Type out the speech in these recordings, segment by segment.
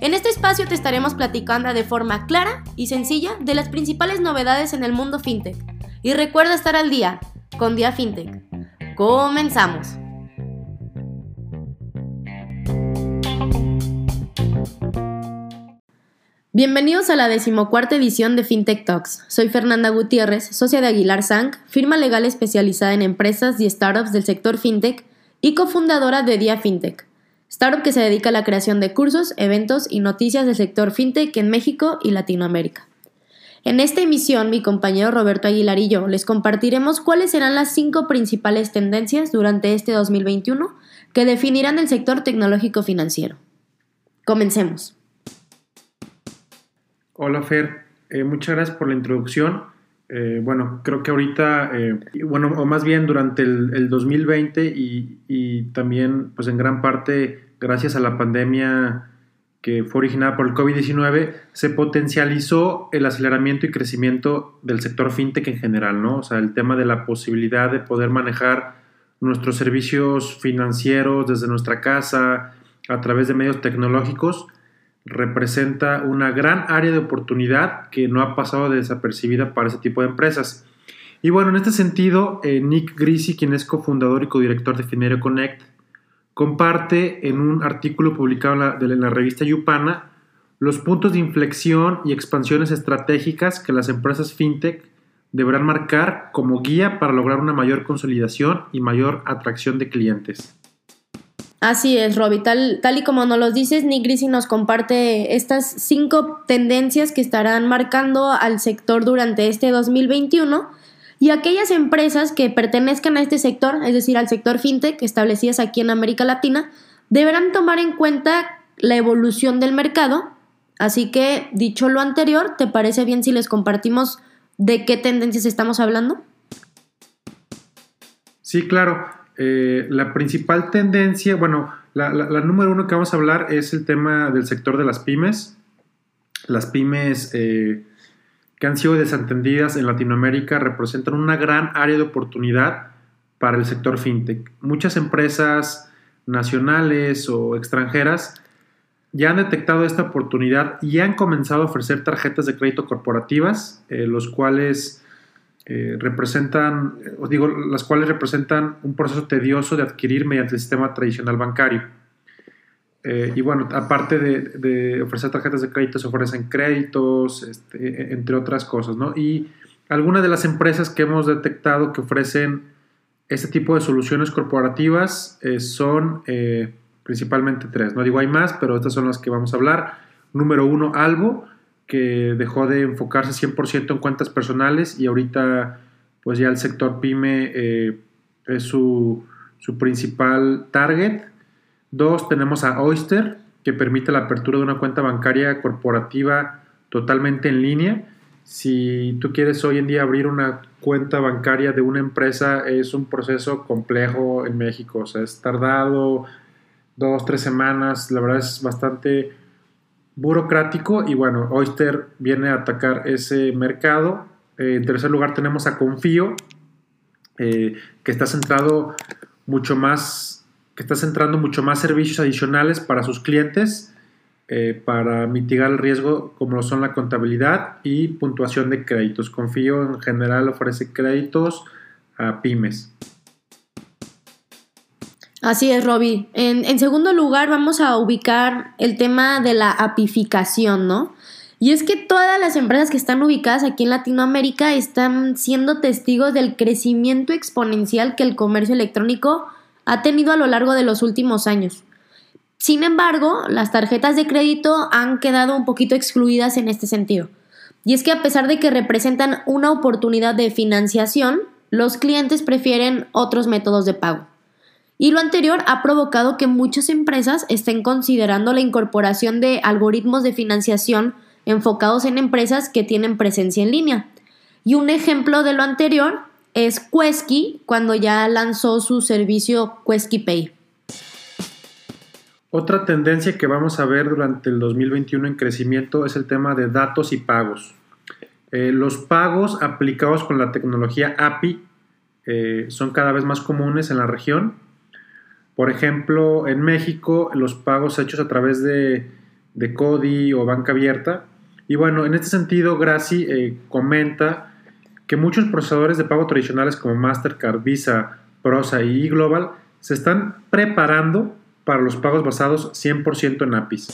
En este espacio te estaremos platicando de forma clara y sencilla de las principales novedades en el mundo FinTech. Y recuerda estar al día con Dia FinTech. Comenzamos. Bienvenidos a la decimocuarta edición de FinTech Talks. Soy Fernanda Gutiérrez, socia de Aguilar Sank, firma legal especializada en empresas y startups del sector FinTech y cofundadora de Dia FinTech, startup que se dedica a la creación de cursos, eventos y noticias del sector FinTech en México y Latinoamérica. En esta emisión, mi compañero Roberto Aguilar y yo les compartiremos cuáles serán las cinco principales tendencias durante este 2021 que definirán el sector tecnológico financiero. Comencemos. Hola Fer, eh, muchas gracias por la introducción. Eh, bueno, creo que ahorita, eh, bueno, o más bien durante el, 2020 y, y, también, pues en gran parte, gracias a la pandemia que fue originada por el COVID-19, se potencializó el aceleramiento y crecimiento del sector fintech en general, ¿no? O sea, el tema de la posibilidad de poder manejar nuestros servicios financieros desde nuestra casa, a través de medios tecnológicos, representa una gran área de oportunidad que no ha pasado desapercibida para ese tipo de empresas. Y bueno, en este sentido, eh, Nick Grisi, quien es cofundador y codirector de Finerio Connect, comparte en un artículo publicado en la revista Yupana los puntos de inflexión y expansiones estratégicas que las empresas fintech deberán marcar como guía para lograr una mayor consolidación y mayor atracción de clientes. Así es, Robbie. Tal, tal y como nos lo dices, Nick nos comparte estas cinco tendencias que estarán marcando al sector durante este 2021 y aquellas empresas que pertenezcan a este sector, es decir, al sector fintech establecidas aquí en América Latina, deberán tomar en cuenta la evolución del mercado. Así que, dicho lo anterior, ¿te parece bien si les compartimos de qué tendencias estamos hablando? Sí, claro. Eh, la principal tendencia, bueno, la, número uno que vamos a hablar es el tema del sector de las pymes. Las pymes eh, que han sido desatendidas en Latinoamérica representan una gran área de oportunidad para el sector fintech. Muchas empresas nacionales o extranjeras ya han detectado esta oportunidad y han comenzado a ofrecer tarjetas de crédito corporativas, eh, los cuales eh, representan, os digo, las cuales representan un proceso tedioso de adquirir mediante el sistema tradicional bancario. Eh, y bueno, aparte de, ofrecer tarjetas de crédito, se ofrecen créditos, este, entre otras cosas, ¿no? Y algunas de las empresas que hemos detectado que ofrecen este tipo de soluciones corporativas eh, son principalmente tres, no digo hay más, pero estas son las que vamos a hablar. Número uno, Albo, que dejó de enfocarse 100% en cuentas personales y ahorita pues ya el sector pyme eh, es su, principal target. Dos, tenemos a Oyster, que permite la apertura de una cuenta bancaria corporativa totalmente en línea. Si tú quieres hoy en día abrir una cuenta bancaria de una empresa, es un proceso complejo en México. O sea, es tardado dos, tres semanas. La verdad es bastante burocrático y bueno, Oyster viene a atacar ese mercado. Eh, en tercer lugar tenemos a Confío, eh, que está centrado mucho más, que está centrando mucho más servicios adicionales para sus clientes eh, para mitigar el riesgo como lo son la contabilidad y puntuación de créditos. Confío en general ofrece créditos a pymes. Así es, Robbie. En, segundo lugar, vamos a ubicar el tema de la apificación, ¿no? Y es que todas las empresas que están ubicadas aquí en Latinoamérica están siendo testigos del crecimiento exponencial que el comercio electrónico ha tenido a lo largo de los últimos años. Sin embargo, las tarjetas de crédito han quedado un poquito excluidas en este sentido. Y es que a pesar de que representan una oportunidad de financiación, los clientes prefieren otros métodos de pago. Y lo anterior ha provocado que muchas empresas estén considerando la incorporación de algoritmos de financiación enfocados en empresas que tienen presencia en línea. Y un ejemplo de lo anterior es Quesky cuando ya lanzó su servicio Quesky Pay. Otra tendencia que vamos a ver durante el 2021 en crecimiento es el tema de datos y pagos. Eh, los pagos aplicados con la tecnología API eh, son cada vez más comunes en la región. Por ejemplo, en México, los pagos hechos a través de, de CODI o banca abierta. Y bueno, en este sentido, Graci eh, comenta que muchos procesadores de pago tradicionales como Mastercard, Visa, Prosa y Global se están preparando para los pagos basados 100% en APIs.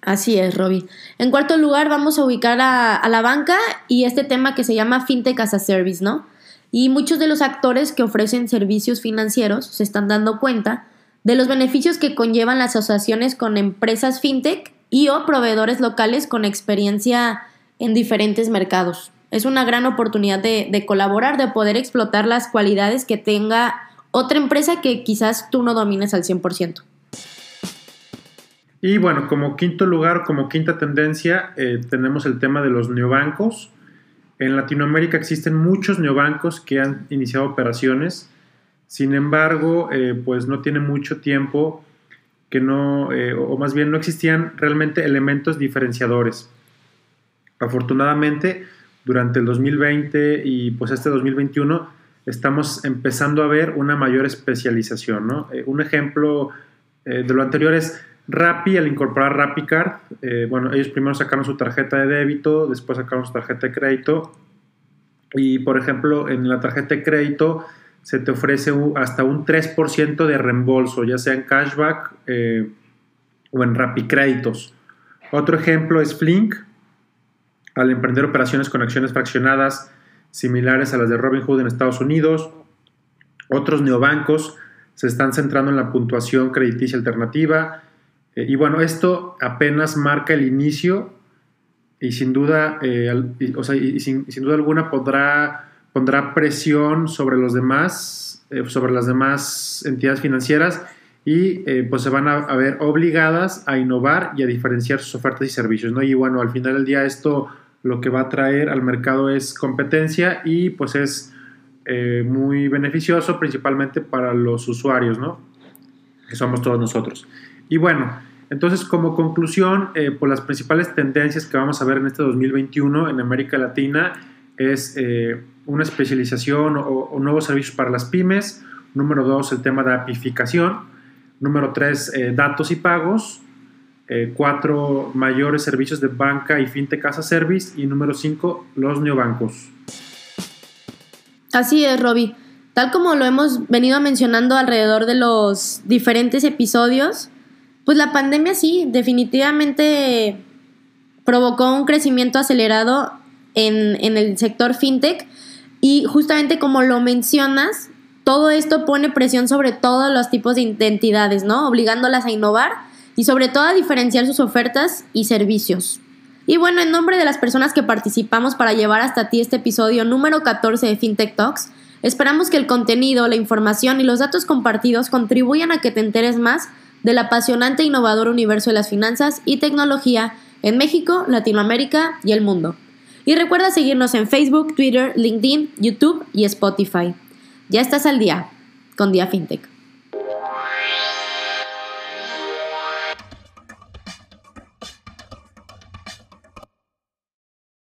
Así es, Robbie. En cuarto lugar, vamos a ubicar a, la banca y este tema que se llama FinTech as a Service, ¿no? Y muchos de los actores que ofrecen servicios financieros se están dando cuenta de los beneficios que conllevan las asociaciones con empresas FinTech y o proveedores locales con experiencia en diferentes mercados. Es una gran oportunidad de, colaborar, de poder explotar las cualidades que tenga otra empresa que quizás tú no domines al 100%. Y bueno, como quinto lugar, como quinta tendencia, eh, tenemos el tema de los neobancos. En Latinoamérica existen muchos neobancos que han iniciado operaciones, sin embargo, eh, pues no tiene mucho tiempo que no, eh, o más bien no existían realmente elementos diferenciadores. Afortunadamente, durante el 2020 y pues este 2021 estamos empezando a ver una mayor especialización. ¿no? Eh, un ejemplo de lo anterior es Rappi, al incorporar RappiCard, eh, bueno, ellos primero sacaron su tarjeta de débito, después sacaron su tarjeta de crédito y, por ejemplo, en la tarjeta de crédito se te ofrece hasta un 3% de reembolso, ya sea en cashback o en Rappi Créditos. Otro ejemplo es Flink, al emprender operaciones con acciones fraccionadas, similares a las de Robinhood en Estados Unidos. Otros neobancos se están centrando en la puntuación crediticia alternativa. Eh, y bueno, esto apenas marca el inicio y sin duda, eh, o sea, y sin, duda alguna pondrá, pondrá presión sobre los demás, eh, sobre las demás entidades financieras y pues se van a, a, ver obligadas a innovar y a diferenciar sus ofertas y servicios, ¿no? Y bueno, al final del día esto lo que va a traer al mercado es competencia y pues es eh, muy beneficioso principalmente para los usuarios, ¿no? Que somos todos nosotros. Y bueno, entonces como conclusión, eh, por pues, las principales tendencias que vamos a ver en este 2021 en América Latina es eh, una especialización o, nuevos servicios para las pymes. Número dos, el tema de apificación. Número tres, datos y pagos. Eh, cuatro mayores servicios de banca y fintech casa service y número cinco, los neobancos. Así es, Robbie. Tal como lo hemos venido mencionando alrededor de los diferentes episodios, pues la pandemia sí, definitivamente provocó un crecimiento acelerado en, en el sector fintech y justamente como lo mencionas, todo esto pone presión sobre todos los tipos de entidades, ¿no? Obligándolas a innovar y sobre todo a diferenciar sus ofertas y servicios. Y bueno, en nombre de las personas que participamos para llevar hasta ti este episodio número 14 de FinTech Talks, esperamos que el contenido, la información y los datos compartidos contribuyan a que te enteres más del apasionante e innovador universo de las finanzas y tecnología en México, Latinoamérica y el mundo. Y recuerda seguirnos en Facebook, Twitter, LinkedIn, YouTube y Spotify. Ya estás al día con Día FinTech.